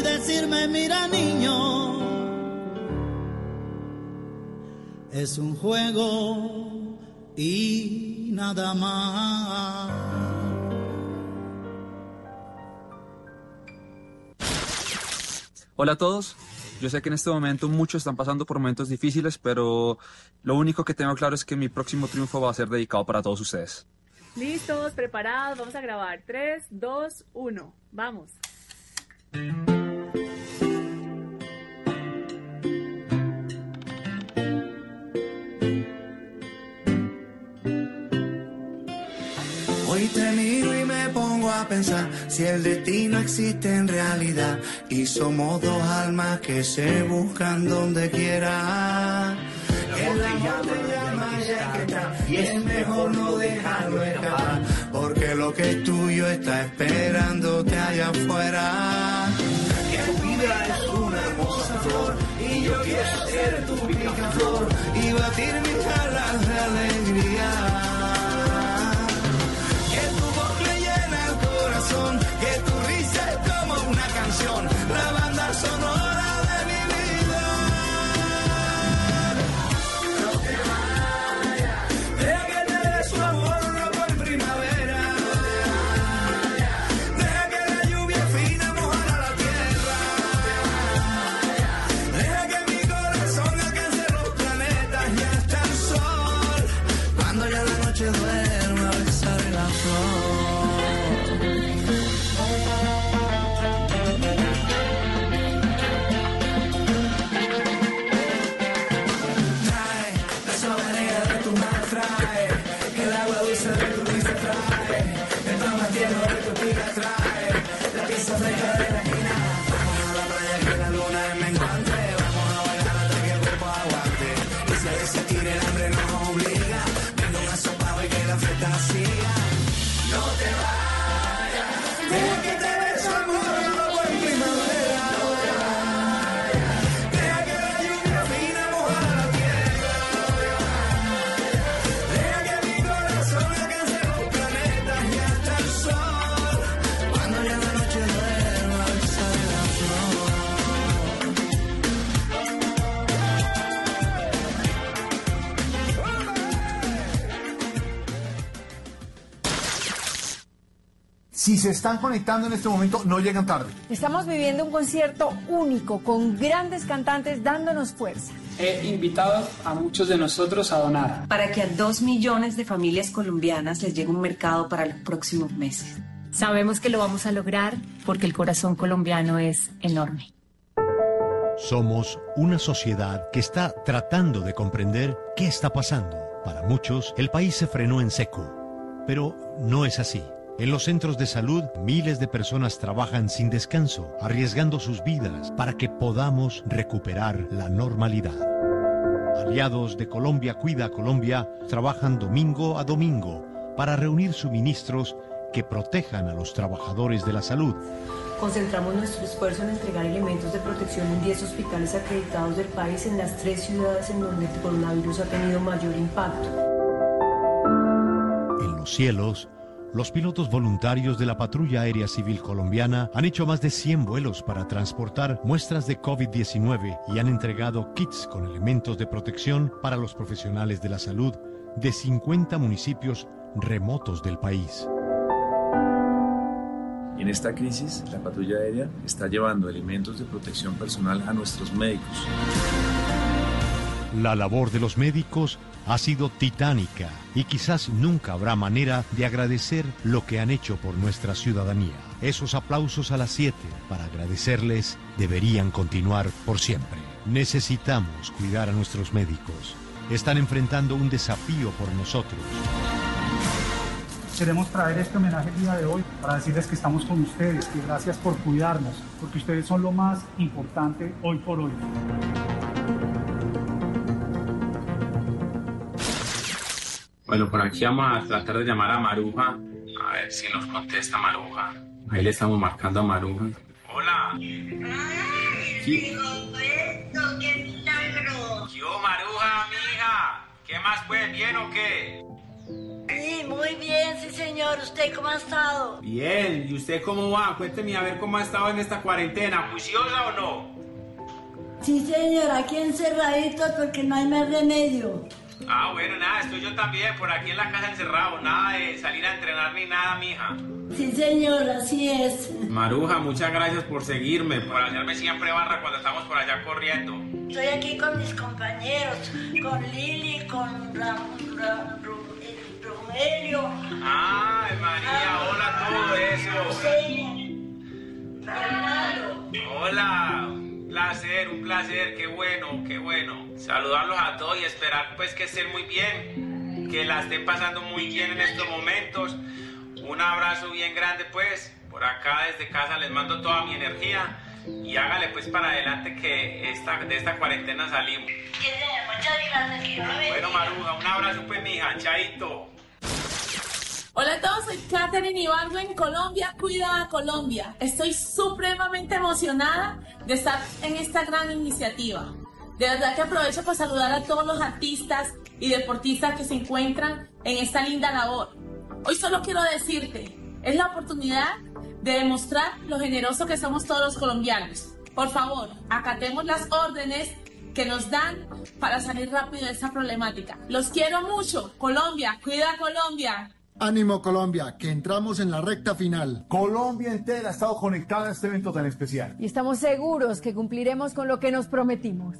Y decirme, mira niño, es un juego y nada más. Hola a todos. Yo sé que en este momento muchos están pasando por momentos difíciles, pero lo único que tengo claro es que mi próximo triunfo va a ser dedicado para todos ustedes. Listos, preparados, vamos a grabar. 3, 2, 1. Vamos. Hoy te miro y me pongo a pensar si el destino existe en realidad y somos dos almas que se buscan donde quiera. El amor te llama ya que está y es mejor no dejarlo escapar porque lo que es tuyo está esperándote allá afuera. Que tu vida es una hermosa flor y yo quiero ser tu picaflor y batir mis alas de alegría. Canción, la se están conectando en este momento, no llegan tarde. Estamos viviendo un concierto único con grandes cantantes dándonos fuerza. He invitado a muchos de nosotros a donar. Para que a dos millones de familias colombianas les llegue un mercado para los próximos meses. Sabemos que lo vamos a lograr porque el corazón colombiano es enorme. Somos una sociedad que está tratando de comprender qué está pasando. Para muchos, el país se frenó en seco, pero no es así. En los centros de salud, miles de personas trabajan sin descanso, arriesgando sus vidas para que podamos recuperar la normalidad. Aliados de Colombia Cuida a Colombia trabajan domingo a domingo para reunir suministros que protejan a los trabajadores de la salud. Concentramos nuestro esfuerzo en entregar elementos de protección en 10 hospitales acreditados del país en las tres ciudades en donde el coronavirus ha tenido mayor impacto. En los cielos, los pilotos voluntarios de la Patrulla Aérea Civil Colombiana han hecho más de 100 vuelos para transportar muestras de COVID-19 y han entregado kits con elementos de protección para los profesionales de la salud de 50 municipios remotos del país. En esta crisis, la patrulla aérea está llevando elementos de protección personal a nuestros médicos. La labor de los médicos ha sido titánica y quizás nunca habrá manera de agradecer lo que han hecho por nuestra ciudadanía. Esos aplausos a las 7 para agradecerles deberían continuar por siempre. Necesitamos cuidar a nuestros médicos. Están enfrentando un desafío por nosotros. Queremos traer este homenaje el día de hoy para decirles que estamos con ustedes, que gracias por cuidarnos, porque ustedes son lo más importante hoy por hoy. Bueno, por aquí vamos a tratar de llamar a Maruja. A ver si nos contesta Maruja. Ahí le estamos marcando a Maruja. Hola. ¿Qué? Yo, Maruja, mija. ¿Qué más pues? ¿Bien o qué? Sí, muy bien, sí señor. ¿Usted cómo ha estado? Bien. ¿Y usted cómo va? Cuénteme a ver cómo ha estado en esta cuarentena. ¿Juiciosa o no? Sí señor, aquí encerraditos porque no hay más remedio. Ah, bueno, nada, estoy yo también por aquí en la casa encerrado. Nada de salir a entrenar ni nada, mija. Sí señor, así es. Maruja, muchas gracias por seguirme, por hacerme siempre barra cuando estamos por allá corriendo. Estoy aquí con mis compañeros, con Lili, con Ram, Ram- Ru- eh, Rogelio. Ay, María, hola, todo eso. Fernando. Hola, placer, un placer, qué bueno, qué bueno. Saludarlos a todos y esperar pues que estén muy bien, que la estén pasando muy bien en estos momentos. Un abrazo bien grande pues, por acá desde casa les mando toda mi energía y hágale pues para adelante que esta, de esta cuarentena salimos. Bueno, Maruja, un abrazo pues, mija, chaito. Hola a todos, soy Katherine Ibargo en Colombia, Cuida a Colombia. Estoy supremamente emocionada de estar en esta gran iniciativa. De verdad que aprovecho para saludar a todos los artistas y deportistas que se encuentran en esta linda labor. Hoy solo quiero decirte, es la oportunidad de demostrar lo generoso que somos todos los colombianos. Por favor, acatemos las órdenes que nos dan para salir rápido de esta problemática. Los quiero mucho. Colombia, cuida a Colombia. Ánimo Colombia, que entramos en la recta final. Colombia entera ha estado conectada a este evento tan especial. Y estamos seguros que cumpliremos con lo que nos prometimos.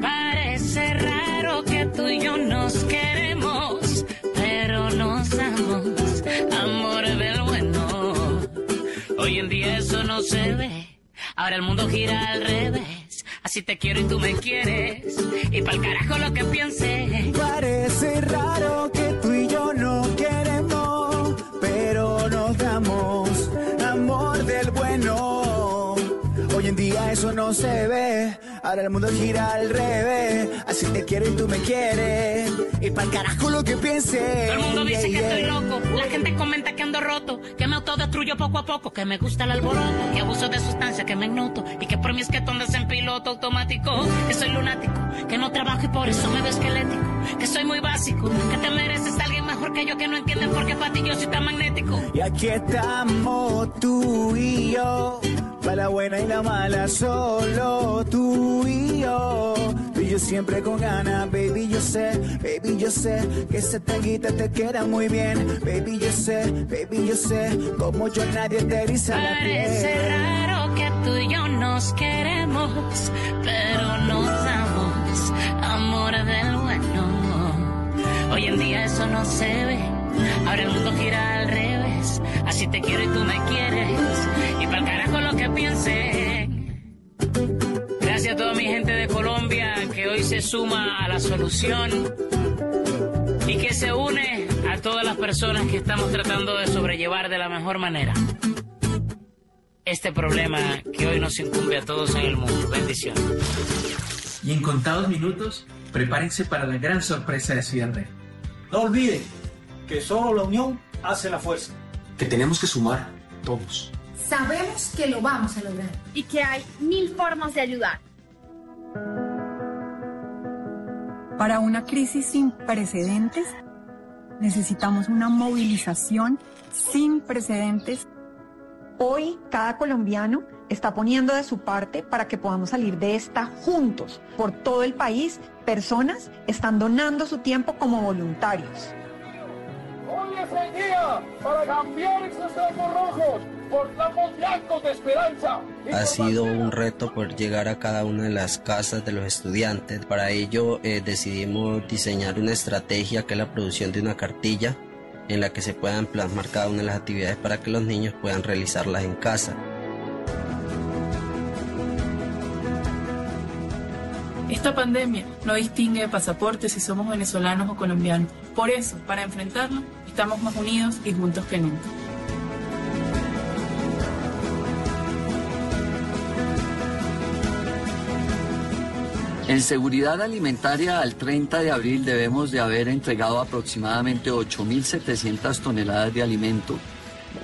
Parece raro que tú y yo nos queremos, pero nos damos amor del bueno. Hoy en día eso no se ve. Ahora el mundo gira al revés. Así te quiero y tú me quieres. Y pa'l carajo lo que piense. Parece raro que tú y yo no queremos, pero nos damos amor del bueno. Hoy en día eso no se ve, ahora el mundo gira al revés. Así te quiero y tú me quieres, y pa'l carajo lo que piense. Todo el mundo dice que Yeah, estoy loco. La gente comenta que ando roto. Que me autodestruyo poco a poco. Que me gusta el alboroto. Que abuso de sustancias. Que me ignoto. Y que por mí es que andas en piloto automático. Que soy lunático. Que no trabajo y por eso me veo esquelético. Que soy muy básico. Que te mereces a alguien mejor que yo. Que no entienden por qué para ti yo soy tan magnético. Y aquí estamos tú y yo, para la buena y la mala, solo tú y yo. Tú y yo siempre con ganas, baby, yo sé, baby, yo sé que ese tanguita te queda muy bien, baby, yo sé, baby, yo sé, como yo nadie te eriza Parece raro que tú y yo nos queremos, pero nos damos amor del bueno. Hoy en día eso no se ve, ahora el mundo gira al revés. Así te quiero y tú me quieres, y para carajo lo que. Gracias a toda mi gente de Colombia que hoy se suma a la solución y que se une a todas las personas que estamos tratando de sobrellevar de la mejor manera este problema que hoy nos incumbe a todos en el mundo. Bendiciones. Y en contados minutos, prepárense para la gran sorpresa de cierre. No olviden que solo la unión hace la fuerza. Que tenemos que sumar todos. Sabemos que lo vamos a lograr. Y que hay mil formas de ayudar. Para una crisis sin precedentes, necesitamos una movilización sin precedentes. Hoy cada colombiano está poniendo de su parte para que podamos salir de esta juntos. Por todo el país, personas están donando su tiempo como voluntarios. Hoy es el día para cambiar esos trapos rojos por trapos blancos de esperanza. Ha por sido un reto poder llegar a cada una de las casas de los estudiantes. Para ello eh, decidimos diseñar una estrategia que es la producción de una cartilla en la que se puedan plasmar cada una de las actividades para que los niños puedan realizarlas en casa. Esta pandemia no distingue de pasaportes si somos venezolanos o colombianos. Por eso, para enfrentarlo, estamos más unidos y juntos que nunca. En seguridad alimentaria al 30 de abril debemos de haber entregado aproximadamente 8.700 toneladas de alimento,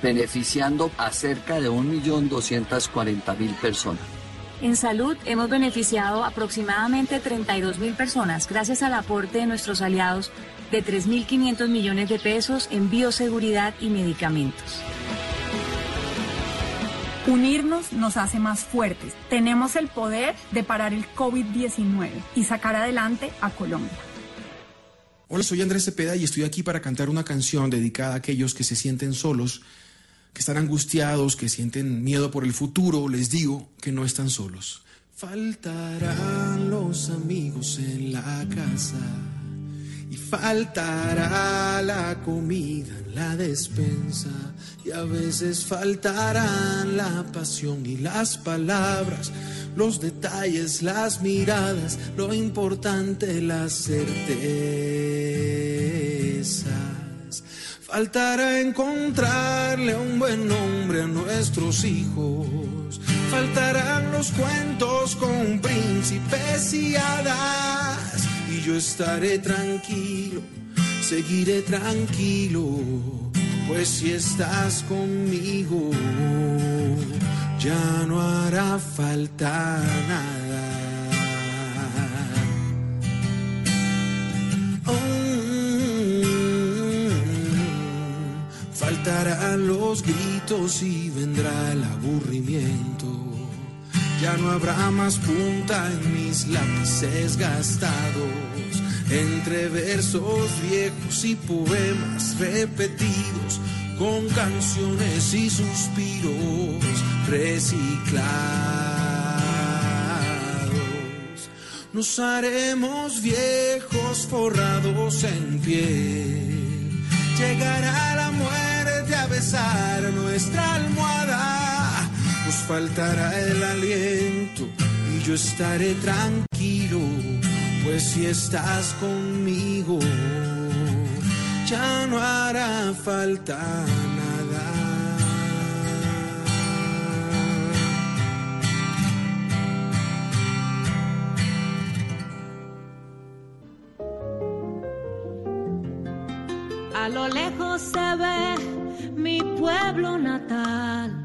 beneficiando a cerca de 1.240.000 personas. En salud hemos beneficiado aproximadamente 32 mil personas gracias al aporte de nuestros aliados de 3.500 millones de pesos en bioseguridad y medicamentos. Unirnos nos hace más fuertes. Tenemos el poder de parar el COVID-19 y sacar adelante a Colombia. Hola, soy Andrés Cepeda y estoy aquí para cantar una canción dedicada a aquellos que se sienten solos, que están angustiados, que sienten miedo por el futuro. Les digo que no están solos. Faltarán los amigos en la casa y faltará la comida en la despensa y a veces faltarán la pasión y las palabras, los detalles, las miradas, lo importante, las certezas. Faltará encontrarle un buen nombre a nuestros hijos. Faltarán los cuentos con príncipes y hadas. Y yo estaré tranquilo, seguiré tranquilo. Pues si estás conmigo, ya no hará falta nada. Los gritos y vendrá el aburrimiento. Ya no habrá más punta en mis lápices gastados. Entre versos viejos y poemas repetidos, con canciones y suspiros reciclados. Nos haremos viejos forrados en piel. Llegará la muerte besar nuestra almohada. Nos faltará el aliento y yo estaré tranquilo. Pues si estás conmigo, ya no hará falta nada. A lo lejos se ve pueblo natal.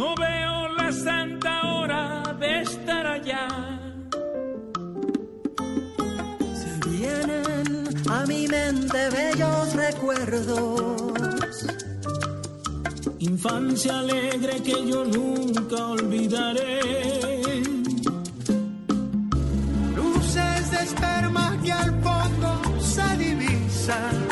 No veo la santa hora de estar allá. Se vienen a mi mente bellos recuerdos. Infancia alegre que yo nunca olvidaré. Luces de esperma que al fondo se divisan.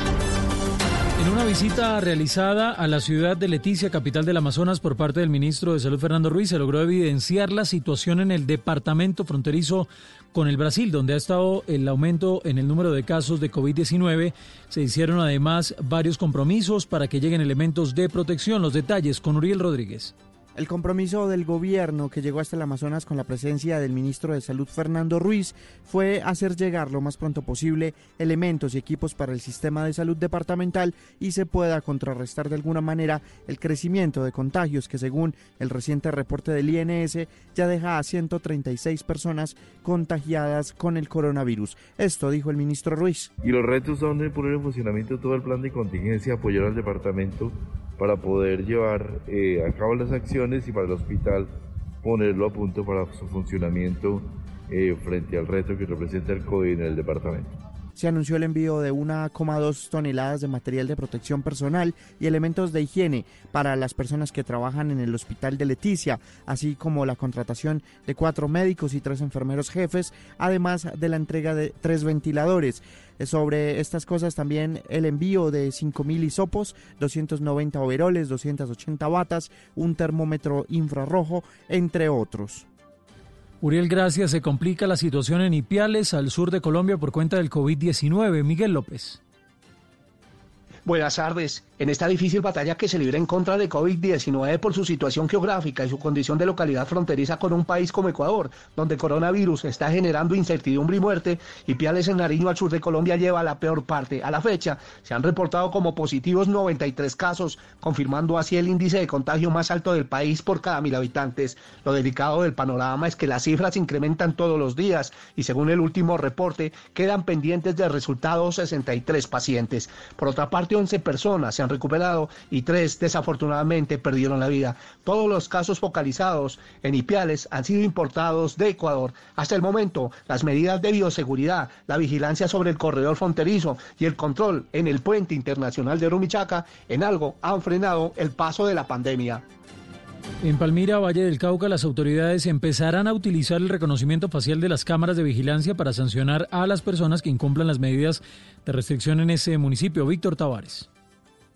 En una visita realizada a la ciudad de Leticia, capital del Amazonas, por parte del ministro de Salud Fernando Ruiz, se logró evidenciar la situación en el departamento fronterizo con el Brasil, donde ha estado el aumento en el número de casos de COVID-19. Se hicieron además varios compromisos para que lleguen elementos de protección. Los detalles con Uriel Rodríguez. El compromiso del gobierno que llegó hasta el Amazonas con la presencia del ministro de Salud Fernando Ruiz fue hacer llegar lo más pronto posible elementos y equipos para el sistema de salud departamental y se pueda contrarrestar de alguna manera el crecimiento de contagios que según el reciente reporte del INS ya deja a 136 personas contagiadas con el coronavirus. Esto dijo el ministro Ruiz. Y los retos son de poner en funcionamiento todo el plan de contingencia, apoyar al departamento para poder llevar eh, a cabo las acciones y para el hospital ponerlo a punto para su funcionamiento eh, frente al reto que representa el COVID en el departamento. Se anunció el envío de 1,2 toneladas de material de protección personal y elementos de higiene para las personas que trabajan en el hospital de Leticia, así como la contratación de cuatro médicos y tres enfermeros jefes, además de la entrega de tres ventiladores. Sobre estas cosas también el envío de 5.000 hisopos, 290 overoles, 280 batas, un termómetro infrarrojo, entre otros. Uriel, gracias. Se complica la situación en Ipiales, al sur de Colombia, por cuenta del COVID-19. Miguel López. Buenas tardes. En esta difícil batalla que se libra en contra de COVID-19 por su situación geográfica y su condición de localidad fronteriza con un país como Ecuador, donde coronavirus está generando incertidumbre y muerte, y Piales en Nariño al sur de Colombia lleva la peor parte. A la fecha se han reportado como positivos 93 casos, confirmando así el índice de contagio más alto del país por cada mil habitantes. Lo delicado del panorama es que las cifras incrementan todos los días y según el último reporte quedan pendientes de resultados 63 pacientes. Por otra parte, parte 11 personas se han recuperado y tres desafortunadamente perdieron la vida. Todos los casos focalizados en Ipiales han sido importados de Ecuador. Hasta el momento, las medidas de bioseguridad, la vigilancia sobre el corredor fronterizo y el control en el puente internacional de Rumichaca en algo han frenado el paso de la pandemia. En Palmira, Valle del Cauca, las autoridades empezarán a utilizar el reconocimiento facial de las cámaras de vigilancia para sancionar a las personas que incumplan las medidas de restricción en ese municipio. Víctor Tavares.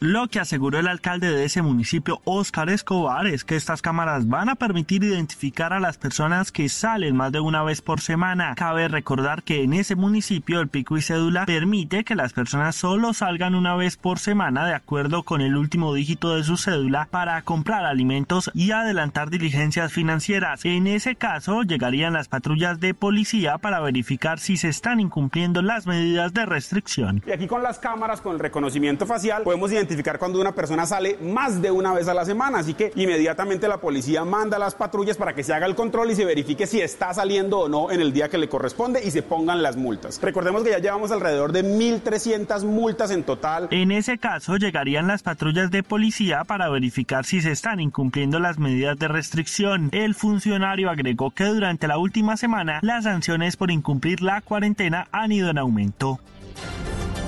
Lo que aseguró el alcalde de ese municipio, Óscar Escobar, es que estas cámaras van a permitir identificar a las personas que salen más de una vez por semana. Cabe recordar que en ese municipio el pico y cédula permite que las personas solo salgan una vez por semana de acuerdo con el último dígito de su cédula para comprar alimentos y adelantar diligencias financieras. En ese caso, llegarían las patrullas de policía para verificar si se están incumpliendo las medidas de restricción. Y aquí con las cámaras, con el reconocimiento facial, podemos identificar identificar cuando una persona sale más de una vez a la semana. Así que inmediatamente la policía manda a las patrullas para que se haga el control y se verifique si está saliendo o no en el día que le corresponde y se pongan las multas. Recordemos que ya llevamos alrededor de 1.300 multas en total. En ese caso llegarían las patrullas de policía para verificar si se están incumpliendo las medidas de restricción. El funcionario agregó que durante la última semana las sanciones por incumplir la cuarentena han ido en aumento.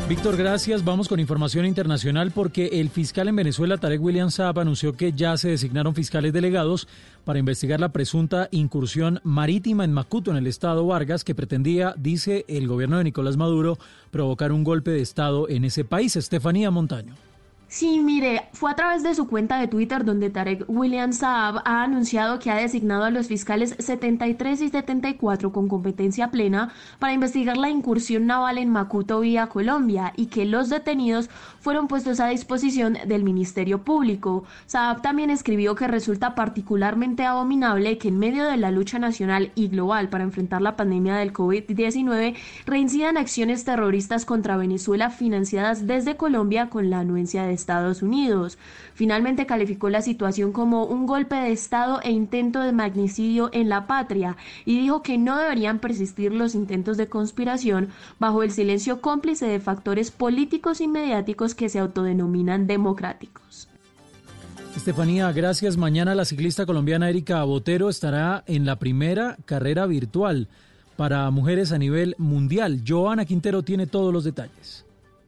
Víctor, gracias. Vamos con información internacional porque el fiscal en Venezuela, Tarek William Saab, anunció que ya se designaron fiscales delegados para investigar la presunta incursión marítima en Macuto, en el estado Vargas, que pretendía, dice el gobierno de Nicolás Maduro, provocar un golpe de estado en ese país. Estefanía Montaño. Sí, mire, fue a través de su cuenta de Twitter donde Tarek William Saab ha anunciado que ha designado a los fiscales 73 y 74 con competencia plena para investigar la incursión naval en Macuto vía Colombia y que los detenidos fueron puestos a disposición del Ministerio Público. Saab también escribió que resulta particularmente abominable que en medio de la lucha nacional y global para enfrentar la pandemia del COVID-19 reincidan acciones terroristas contra Venezuela financiadas desde Colombia con la anuencia de Estados Unidos. Finalmente calificó la situación como un golpe de Estado e intento de magnicidio en la patria y dijo que no deberían persistir los intentos de conspiración bajo el silencio cómplice de factores políticos y mediáticos que se autodenominan democráticos. Estefanía, gracias. Mañana la ciclista colombiana Erika Botero estará en la primera carrera virtual para mujeres a nivel mundial. Joana Quintero tiene todos los detalles.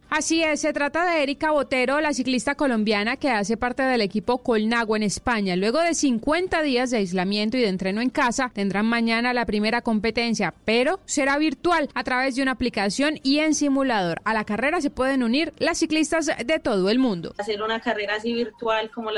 Así es, se trata de Erika Botero, la ciclista colombiana que hace parte del equipo Colnagua en España. Luego de 50 días de aislamiento y de entreno en casa, tendrán mañana la primera competencia, pero será virtual a través de una aplicación y en simulador. A la carrera se pueden unir las ciclistas de todo el mundo. Hacer una carrera así virtual como la